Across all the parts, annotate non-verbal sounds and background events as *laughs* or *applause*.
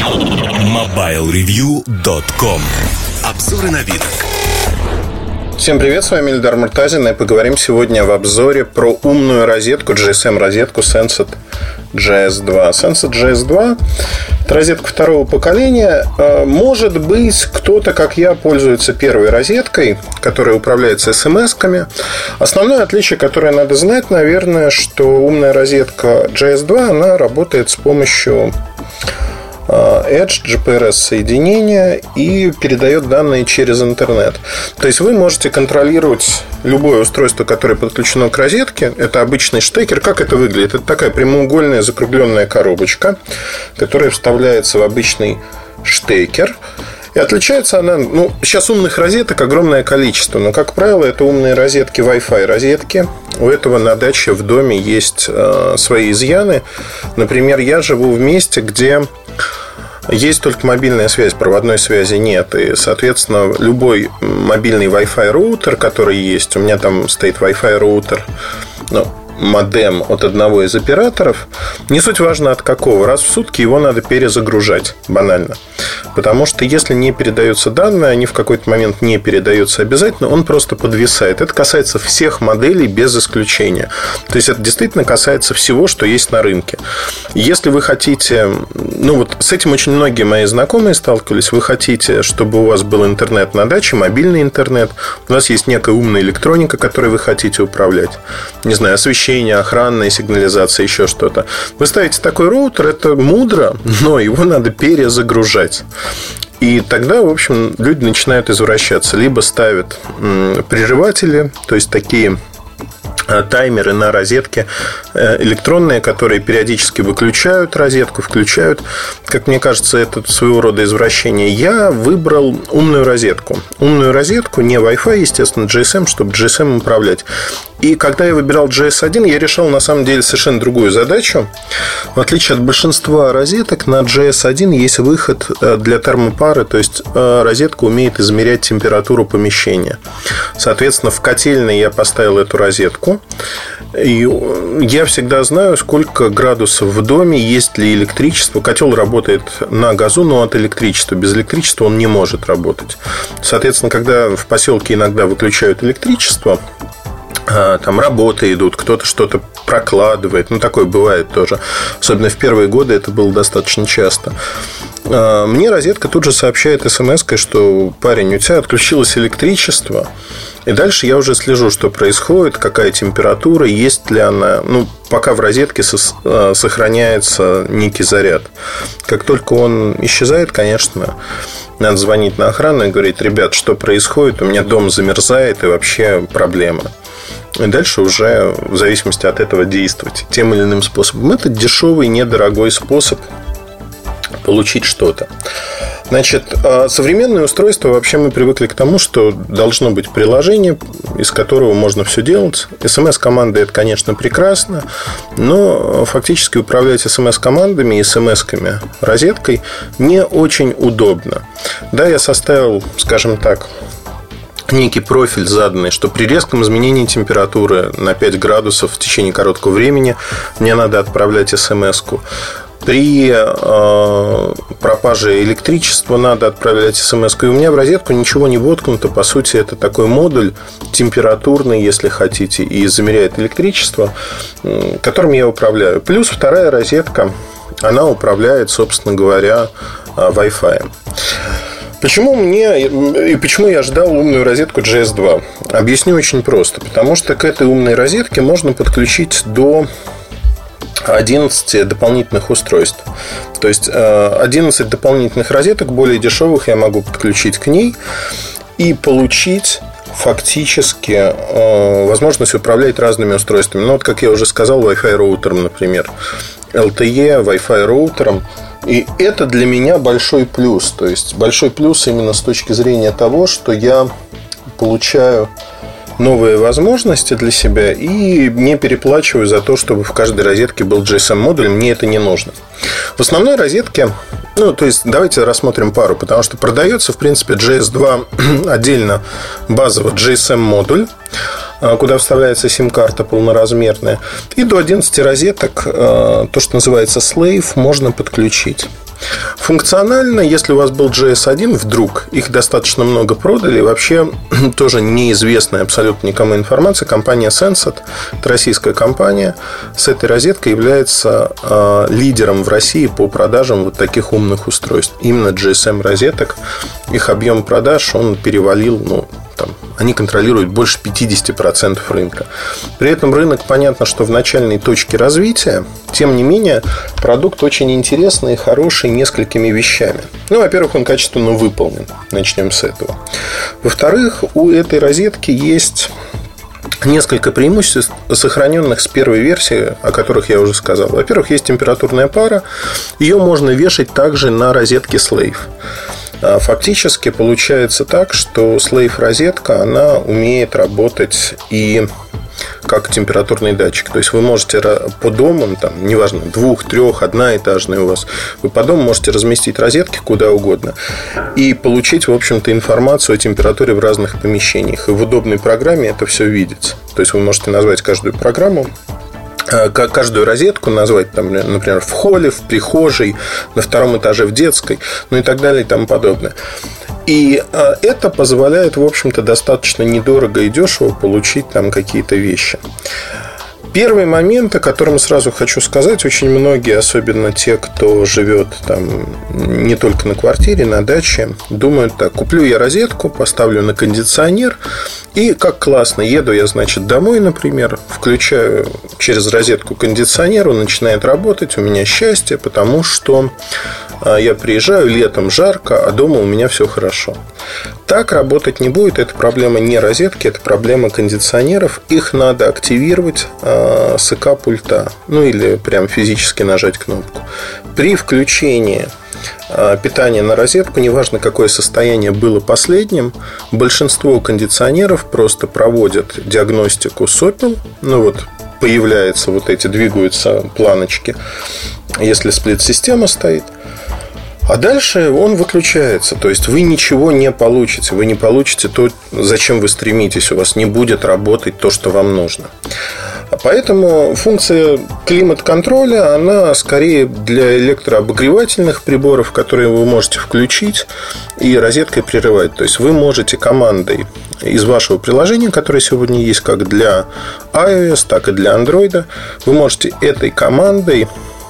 MobileReview.com Обзоры на вид. Всем привет, с вами Эльдар Муртазин и поговорим сегодня в обзоре про умную розетку, GSM-розетку Sensat GS2. Sensat GS2 – это розетка второго поколения. А, может быть, кто-то, как я, пользуется первой розеткой, которая управляется смс-ками. Основное отличие, которое надо знать, наверное, что умная розетка GS2, она работает с помощью Э, Edge, GPRS-соединение и передает данные через интернет. То есть вы можете контролировать любое устройство, которое подключено к розетке. Это обычный штекер. Как это выглядит? Это такая прямоугольная закругленная коробочка, которая вставляется в обычный штекер. И отличается она, ну, сейчас умных розеток огромное количество, но, как правило, это умные розетки, Wi-Fi розетки. У этого на даче в доме есть э, свои изъяны. Например, я живу в месте, где есть только мобильная связь, проводной связи нет. И, соответственно, любой мобильный Wi-Fi роутер, который есть, у меня там стоит Wi-Fi роутер, ну, модем от одного из операторов, не суть важно от какого, раз в сутки его надо перезагружать, банально. Потому что если не передаются данные, они в какой-то момент не передаются обязательно, он просто подвисает. Это касается всех моделей без исключения. То есть это действительно касается всего, что есть на рынке. Если вы хотите, ну вот с этим очень многие мои знакомые сталкивались, вы хотите, чтобы у вас был интернет на даче, мобильный интернет, у вас есть некая умная электроника, которой вы хотите управлять, не знаю, освещение, охранная сигнализация, еще что-то. Вы ставите такой роутер, это мудро, но его надо перезагружать. И тогда, в общем, люди начинают извращаться. Либо ставят прерыватели, то есть такие таймеры на розетке э, электронные, которые периодически выключают розетку, включают. Как мне кажется, это своего рода извращение. Я выбрал умную розетку. Умную розетку, не Wi-Fi, естественно, GSM, чтобы GSM управлять. И когда я выбирал GS1, я решил на самом деле совершенно другую задачу. В отличие от большинства розеток, на GS1 есть выход э, для термопары, то есть розетка умеет измерять температуру помещения. Соответственно, в котельной я поставил эту розетку. И я всегда знаю, сколько градусов в доме, есть ли электричество. Котел работает на газу, но от электричества. Без электричества он не может работать. Соответственно, когда в поселке иногда выключают электричество, а, там работы идут, кто-то что-то прокладывает. Ну, такое бывает тоже. Особенно в первые годы это было достаточно часто. А, мне розетка тут же сообщает смс что парень, у тебя отключилось электричество. И дальше я уже слежу, что происходит, какая температура, есть ли она. Ну, пока в розетке а, сохраняется некий заряд. Как только он исчезает, конечно, надо звонить на охрану и говорить, ребят, что происходит, у меня дом замерзает и вообще проблема. И дальше уже в зависимости от этого действовать тем или иным способом. Это дешевый, недорогой способ получить что-то. Значит, а современные устройства вообще мы привыкли к тому, что должно быть приложение, из которого можно все делать. СМС-команды это, конечно, прекрасно, но фактически управлять СМС-командами и СМС-ками розеткой не очень удобно. Да, я составил, скажем так, некий профиль заданный, что при резком изменении температуры на 5 градусов в течение короткого времени мне надо отправлять смс-ку. При э, пропаже электричества надо отправлять смс. И у меня в розетку ничего не воткнуто. По сути, это такой модуль температурный, если хотите, и замеряет электричество, которым я управляю. Плюс вторая розетка, она управляет, собственно говоря, э, Wi-Fi. Почему мне и почему я ждал умную розетку GS2? Объясню очень просто. Потому что к этой умной розетке можно подключить до 11 дополнительных устройств. То есть 11 э, дополнительных розеток, более дешевых, я могу подключить к ней и получить фактически э, возможность управлять разными устройствами. Ну, вот, как я уже сказал, Wi-Fi роутером, например. LTE, Wi-Fi роутером – и это для меня большой плюс. То есть большой плюс именно с точки зрения того, что я получаю новые возможности для себя и не переплачиваю за то, чтобы в каждой розетке был GSM-модуль. Мне это не нужно. В основной розетке, ну, то есть давайте рассмотрим пару, потому что продается, в принципе, GS2 *clears throat* отдельно базово GSM-модуль. А, куда вставляется сим-карта полноразмерная. И до 11 розеток, а, то, что называется Slave, можно подключить. Функционально, если у вас был JS1, вдруг их достаточно много продали, вообще *clears throat* тоже неизвестная абсолютно никому информация, компания Sensat, это российская компания, с этой розеткой является э, лидером в России по продажам вот таких умных устройств. Именно GSM розеток, их объем продаж, он перевалил, ну, они контролируют больше 50% рынка. При этом рынок, понятно, что в начальной точке развития, тем не менее, продукт очень интересный и хороший несколькими вещами. Ну, во-первых, он качественно выполнен. Начнем с этого. Во-вторых, у этой розетки есть несколько преимуществ, сохраненных с первой версии, о которых я уже сказал. Во-первых, есть температурная пара. Ее можно вешать также на розетке Slave. А фактически получается так, что слейв розетка, она умеет работать и как температурный датчик. То есть вы можете по дому, там, неважно, двух, трех, одноэтажный у вас, вы по дому можете разместить розетки куда угодно и получить, в общем-то, информацию о температуре в разных помещениях. И в удобной программе это все видится. То есть вы можете назвать каждую программу каждую розетку назвать, там, например, в холле, в прихожей, на втором этаже в детской, ну и так далее и тому подобное. И э, это позволяет, в общем-то, достаточно недорого и дешево получить там какие-то вещи. Первый момент, о котором сразу хочу сказать, очень многие, особенно те, кто живет там не только на квартире, на даче, думают так, куплю я розетку, поставлю на кондиционер, и как классно, еду я, значит, домой, например, включаю через розетку кондиционер, он начинает работать, у меня счастье, потому что а, я приезжаю, летом жарко, а дома у меня все хорошо. Так работать не будет. Это проблема не розетки, это проблема кондиционеров. Их надо активировать э, с ИК пульта. Ну или прям физически нажать кнопку. При включении а, питания на розетку, неважно какое состояние было последним, большинство кондиционеров просто проводят диагностику сопел, ну вот появляются вот эти, двигаются планочки, если сплит-система стоит – а дальше он выключается. То есть вы ничего не получите. Вы не получите то, зачем вы стремитесь. У вас не будет работать то, что вам нужно. Поэтому функция климат-контроля, она скорее для электрообогревательных приборов, которые вы можете включить и розеткой прерывать. То есть вы можете командой из вашего приложения, которое сегодня есть как для iOS, так и для Android, вы можете этой командой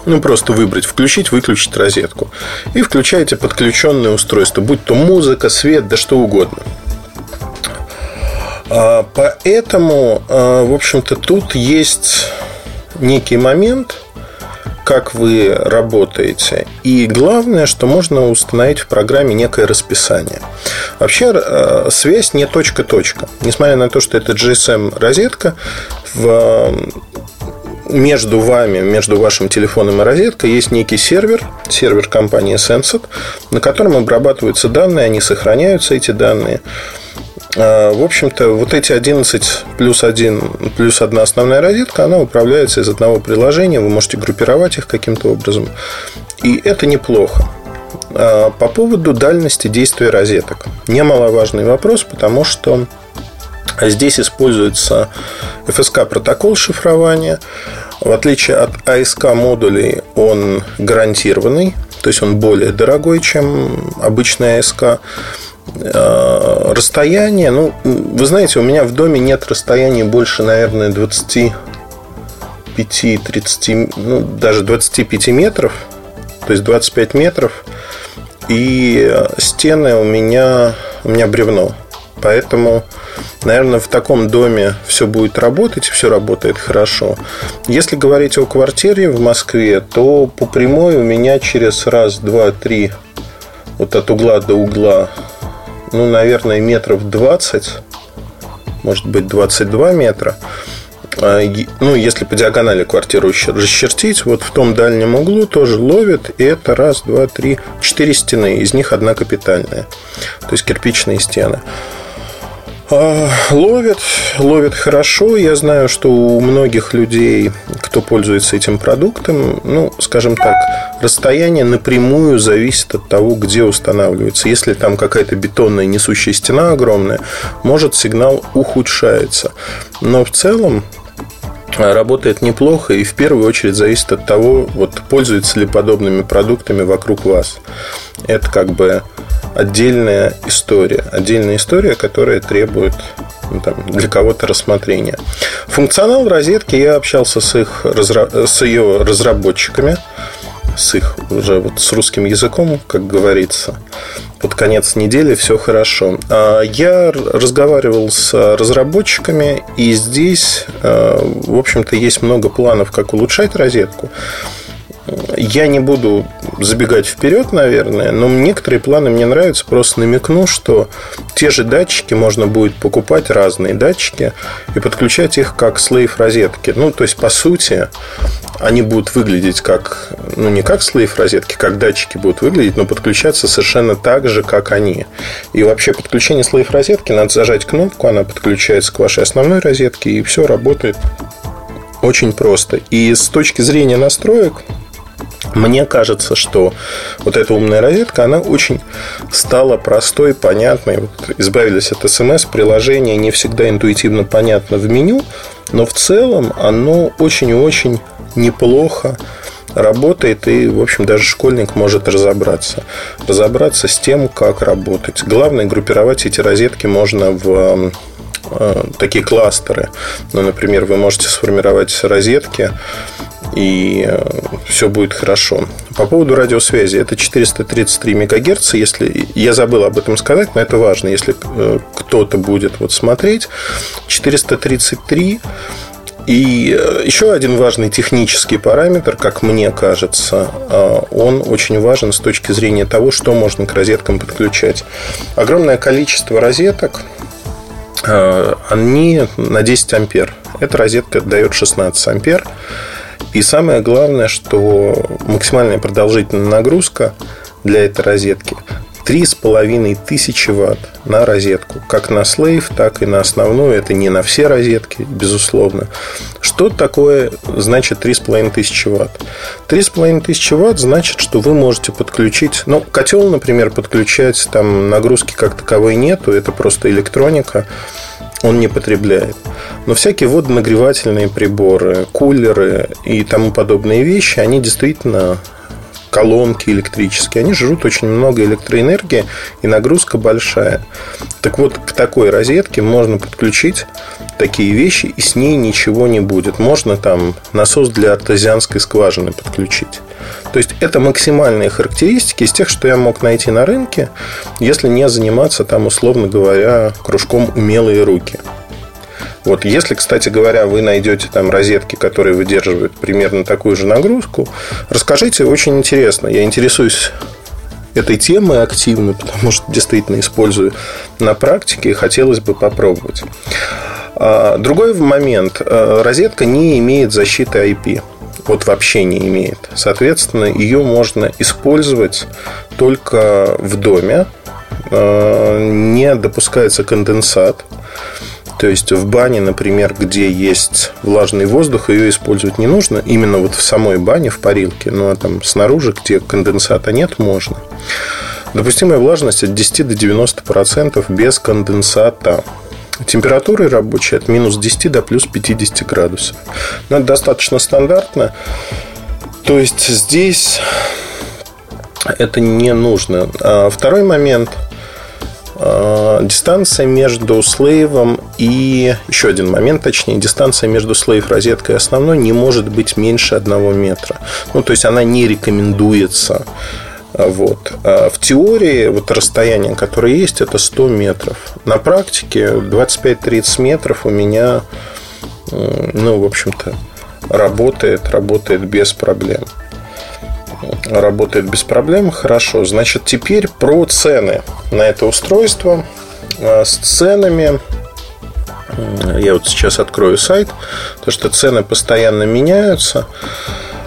ну, просто выбрать, включить, выключить розетку. И включаете подключенное устройство, будь то музыка, свет, да что угодно. А, поэтому, а, в общем-то, тут есть некий момент, как вы работаете. И главное, что можно установить в программе некое расписание. Вообще, а, связь не точка-точка. Несмотря на то, что это GSM-розетка, в между вами, между вашим телефоном и розеткой есть некий сервер, сервер компании Sensat, на котором обрабатываются данные, они сохраняются, эти данные. А, в общем-то, вот эти 11 плюс 1 плюс одна основная розетка, она управляется из одного приложения, вы можете группировать их каким-то образом. И это неплохо. А, по поводу дальности действия розеток. Немаловажный вопрос, потому что Здесь используется FSK протокол шифрования. В отличие от ASK модулей, он гарантированный, то есть он более дорогой, чем обычный ASK. А, расстояние, ну, вы знаете, у меня в доме нет расстояния больше, наверное, 25-30, ну, даже 25 метров, то есть 25 метров, и стены у меня, у меня бревно. Поэтому, наверное, в таком доме все будет работать, все работает хорошо. Если говорить о квартире в Москве, то по прямой у меня через раз, два, три, вот от угла до угла, ну, наверное, метров 20, может быть, 22 метра. А, ну, если по диагонали квартиру расчертить, вот в том дальнем углу тоже ловит, и это раз, два, три, четыре стены, из них одна капитальная, то есть кирпичные стены. А, ловит, ловит хорошо. Я знаю, что у многих людей, кто пользуется этим продуктом, ну, скажем так, расстояние напрямую зависит от того, где устанавливается. Если там какая-то бетонная несущая стена огромная, может сигнал ухудшается. Но в целом работает неплохо и в первую очередь зависит от того, вот пользуется ли подобными продуктами вокруг вас. Это как бы отдельная история. Отдельная история, которая требует ну, там, для кого-то рассмотрения. Функционал розетки я общался с, их, с ее разработчиками с их уже вот с русским языком, как говорится. Под конец недели все хорошо. А я разговаривал с разработчиками, и здесь, э, в общем-то, есть много планов, как улучшать розетку. Я не буду забегать вперед, наверное, но некоторые планы мне нравятся. Просто намекну, что те же датчики можно будет покупать, разные датчики, и подключать их как слейв розетки. Ну, то есть, по сути, они будут выглядеть как, ну, не как слейв розетки, как датчики будут выглядеть, но подключаться совершенно так же, как они. И вообще подключение слейв розетки, надо зажать кнопку, она подключается к вашей основной розетке, и все работает очень просто. И с точки зрения настроек, мне кажется, что вот эта умная розетка, она очень стала простой, понятной. Вот избавились от смс, приложение не всегда интуитивно понятно в меню, но в целом оно очень и очень неплохо работает, и, в общем, даже школьник может разобраться. Разобраться с тем, как работать. Главное, группировать эти розетки можно в э, такие кластеры. Ну, например, вы можете сформировать розетки и э, все будет хорошо. По поводу радиосвязи, это 433 МГц, если я забыл об этом сказать, но это важно, если э, кто-то будет вот смотреть, 433 и э, еще один важный технический параметр, как мне кажется, он очень важен с точки зрения того, что можно к розеткам подключать. Огромное количество розеток, они на 10 ампер. Эта розетка дает 16 ампер. И самое главное, что максимальная продолжительная нагрузка для этой розетки 3,5 тысячи ватт на розетку. Как на слейв, так и на основную. Это не на все розетки, безусловно. Что такое значит 3,5 тысячи ватт? 3,5 тысячи ватт значит, что вы можете подключить... Ну, котел, например, подключать, там нагрузки как таковой нету. Это просто электроника он не потребляет. Но всякие водонагревательные приборы, кулеры и тому подобные вещи, они действительно колонки электрические, они жрут очень много электроэнергии и нагрузка большая. Так вот, к такой розетке можно подключить такие вещи, и с ней ничего не будет. Можно там насос для артезианской скважины подключить. То есть это максимальные характеристики из тех, что я мог найти на рынке, если не заниматься там, условно говоря, кружком умелые руки. Вот если, кстати говоря, вы найдете там розетки, которые выдерживают примерно такую же нагрузку, расскажите, очень интересно. Я интересуюсь этой темой активно, потому что действительно использую на практике и хотелось бы попробовать. А, другой момент. А, розетка не имеет защиты IP. Вот вообще не имеет. Соответственно, ее можно использовать только в доме. А, не допускается конденсат. То есть в бане, например, где есть влажный воздух, ее использовать не нужно. Именно вот в самой бане, в парилке. Ну а там снаружи, где конденсата нет, можно. Допустимая влажность от 10 до 90% без конденсата. Температуры рабочие от минус 10 до плюс 50 градусов. Но это достаточно стандартно. То есть здесь это не нужно. А второй момент – Э, дистанция между слейвом и... Еще один момент, точнее, дистанция между слейв-розеткой и основной не может быть меньше одного метра. Ну, то есть, она не рекомендуется. Вот. А в теории вот расстояние, которое есть, это 100 метров. На практике 25-30 метров у меня, ну, в общем-то, работает, работает без проблем работает без проблем. Хорошо. Значит, теперь про цены на это устройство. А, с ценами я вот сейчас открою сайт, потому что цены постоянно меняются.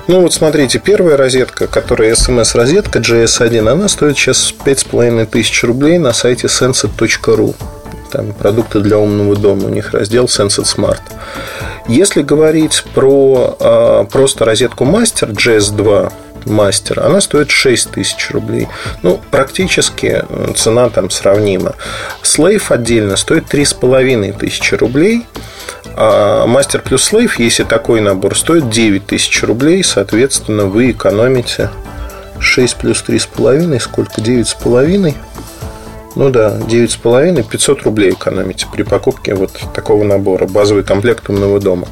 Ну вот смотрите, первая розетка, которая SMS-розетка GS1, она стоит сейчас 5500 рублей на сайте sensor.ru. там продукты для умного дома, у них раздел Sensed Smart. Если говорить про а, просто розетку Master GS2, мастер, она стоит 6 тысяч рублей. Ну, практически э, цена там сравнима. Слейв отдельно стоит 3,5 тысячи рублей. А мастер плюс слейв, если такой набор, стоит 9 тысяч рублей. Соответственно, вы экономите 6 плюс 3,5, сколько? 9,5. Ну да, 9,5, 500 рублей экономите при покупке вот такого набора, базовый комплект умного дома.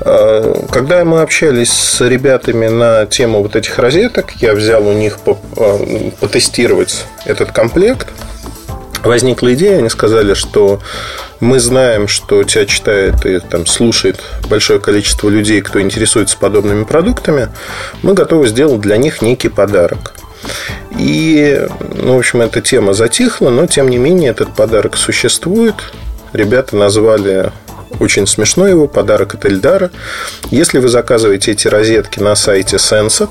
А, когда мы общались с ребятами на тему вот этих розеток, я взял у них а, потестировать этот комплект. Возникла идея, они сказали, что мы знаем, что тебя читает и там, слушает большое количество людей, кто интересуется подобными продуктами. Мы готовы сделать для них некий подарок. И, ну, в общем, эта тема затихла, но, тем не менее, этот подарок существует. Ребята назвали очень смешно его, подарок от Эльдара. Если вы заказываете эти розетки на сайте Sensat,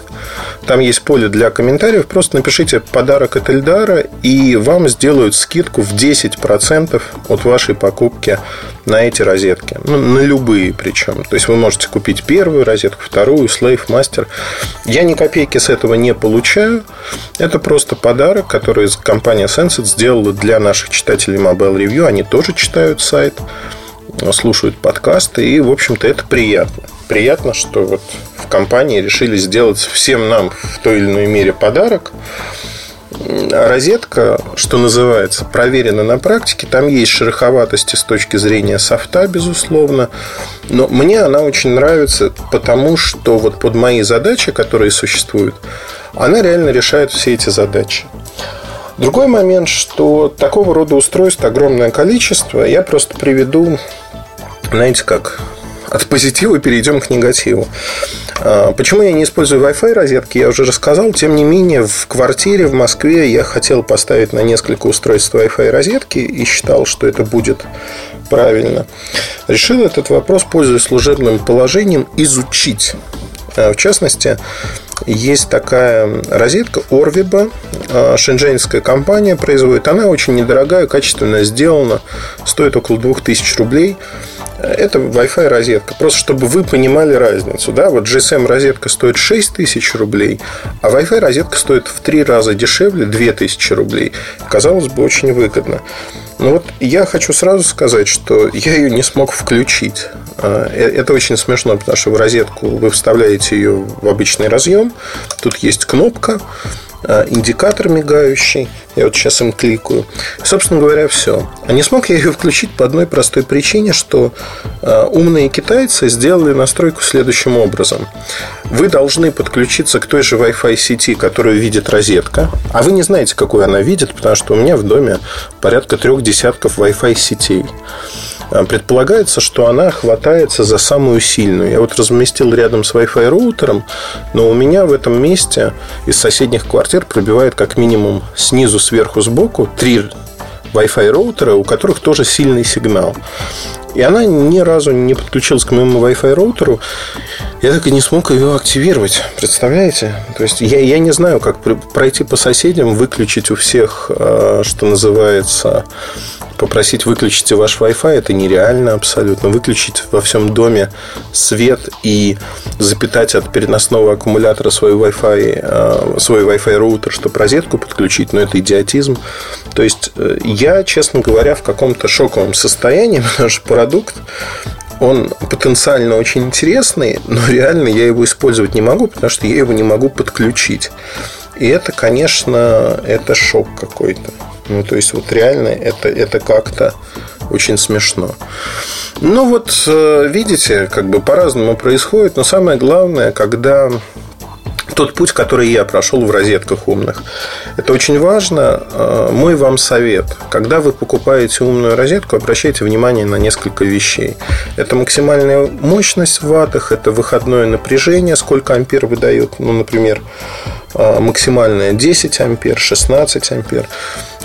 там есть поле для комментариев, просто напишите подарок от Эльдара, и вам сделают скидку в 10% от вашей покупки на эти розетки. Ну, на любые причем. То есть вы можете купить первую розетку, вторую, Slave Master. Я ни копейки с этого не получаю. Это просто подарок, который компания Sensat сделала для наших читателей Mobile Review. Они тоже читают сайт слушают подкасты, и, в общем-то, это приятно. Приятно, что вот в компании решили сделать всем нам в той или иной мере подарок. Розетка, что называется, проверена на практике. Там есть шероховатости с точки зрения софта, безусловно. Но мне она очень нравится, потому что вот под мои задачи, которые существуют, она реально решает все эти задачи. Другой момент, что такого рода устройств огромное количество. Я просто приведу знаете как, от позитива перейдем к негативу. А, почему я не использую Wi-Fi розетки, я уже рассказал. Тем не менее, в квартире в Москве я хотел поставить на несколько устройств Wi-Fi розетки и считал, что это будет правильно. Решил этот вопрос, пользуясь служебным положением, изучить. А, в частности, есть такая розетка Orviba, а, шэньчжэньская компания производит. Она очень недорогая, качественно сделана, стоит около 2000 рублей это Wi-Fi розетка. Просто чтобы вы понимали разницу. Да? Вот GSM розетка стоит 6 тысяч рублей, а Wi-Fi розетка стоит в три раза дешевле 2 тысячи рублей. Казалось бы, очень выгодно. Но вот я хочу сразу сказать, что я ее не смог включить. А, э, это очень смешно, потому что в розетку вы вставляете ее в обычный разъем. Тут есть кнопка, индикатор мигающий. Я вот сейчас им кликаю. Собственно говоря, все. А не смог я ее включить по одной простой причине, что а, умные китайцы сделали настройку следующим образом. Вы должны подключиться к той же Wi-Fi сети, которую видит розетка. А вы не знаете, какую она видит, потому что у меня в доме порядка трех десятков Wi-Fi сетей. А, предполагается, что она хватается за самую сильную. Я вот разместил рядом с Wi-Fi роутером, но у меня в этом месте из соседних квартир пробивает как минимум снизу, сверху, сбоку три Wi-Fi роутера, у которых тоже сильный сигнал. И она ни разу не подключилась к моему Wi-Fi роутеру. Я так и не смог ее активировать. Представляете? То есть я, я не знаю, как пройти по соседям, выключить у всех, а, что называется, попросить выключите ваш Wi-Fi, это нереально абсолютно. Выключить во всем доме свет и запитать от переносного аккумулятора свой Wi-Fi, э, свой Wi-Fi роутер, чтобы розетку подключить, но это идиотизм. То есть э, я, честно говоря, в каком-то шоковом состоянии, *laughs* потому что продукт он потенциально очень интересный, но реально я его использовать не могу, потому что я его не могу подключить. И это, конечно, это шок какой-то. Ну, то есть, вот реально это, это как-то очень смешно. Ну, вот, э, видите, как бы по-разному происходит, но самое главное, когда тот путь, который я прошел в розетках умных. Это очень важно. Э, мой вам совет. Когда вы покупаете умную розетку, обращайте внимание на несколько вещей. Это максимальная мощность в ваттах, это выходное напряжение, сколько ампер выдает, ну, например, э, максимальное 10 ампер, 16 ампер.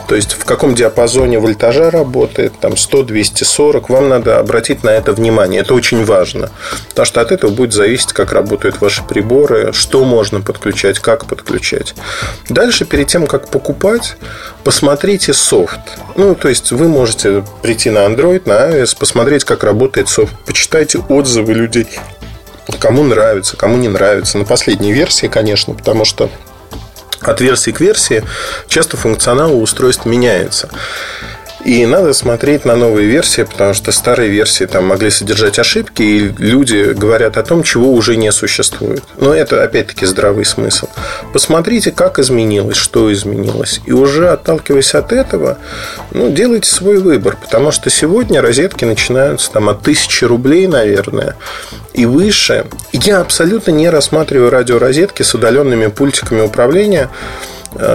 То есть в каком диапазоне вольтажа работает, там 100, 240, вам надо обратить на это внимание. Это очень важно. Потому что от этого будет зависеть, как работают ваши приборы, что можно подключать, как подключать. Дальше, перед тем, как покупать, посмотрите софт. Ну, то есть вы можете прийти на Android, на iOS, посмотреть, как работает софт, почитайте отзывы людей, кому нравится, кому не нравится. На последней версии, конечно, потому что от версии к версии часто функционал у устройств меняется. И надо смотреть на новые версии, потому что старые версии там могли содержать ошибки, и люди говорят о том, чего уже не существует. Но это, опять-таки, здравый смысл. Посмотрите, как изменилось, что изменилось. И уже отталкиваясь от этого, ну, делайте свой выбор. Потому что сегодня розетки начинаются там от тысячи рублей, наверное, и выше. Я абсолютно не рассматриваю радиорозетки с удаленными пультиками управления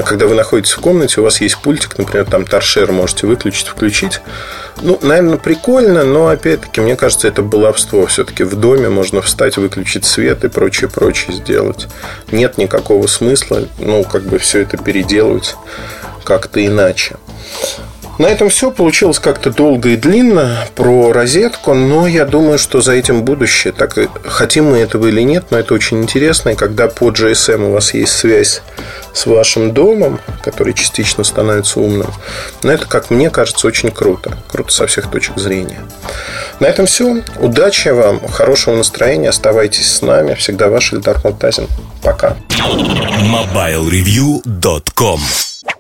когда вы находитесь в комнате, у вас есть пультик, например, там торшер можете выключить, включить. Ну, наверное, прикольно, но, опять-таки, мне кажется, это баловство. Все-таки в доме можно встать, выключить свет и прочее, прочее сделать. Нет никакого смысла, ну, как бы все это переделывать как-то иначе. На этом все. Получилось как-то долго и длинно про розетку, но я думаю, что за этим будущее. Так хотим мы этого или нет, но это очень интересно. И когда по GSM у вас есть связь с вашим домом, который частично становится умным, но это, как мне кажется, очень круто. Круто со всех точек зрения. На этом все. Удачи вам, хорошего настроения. Оставайтесь с нами. Всегда ваш Ильдар Муртазин. Пока. MobileReview.com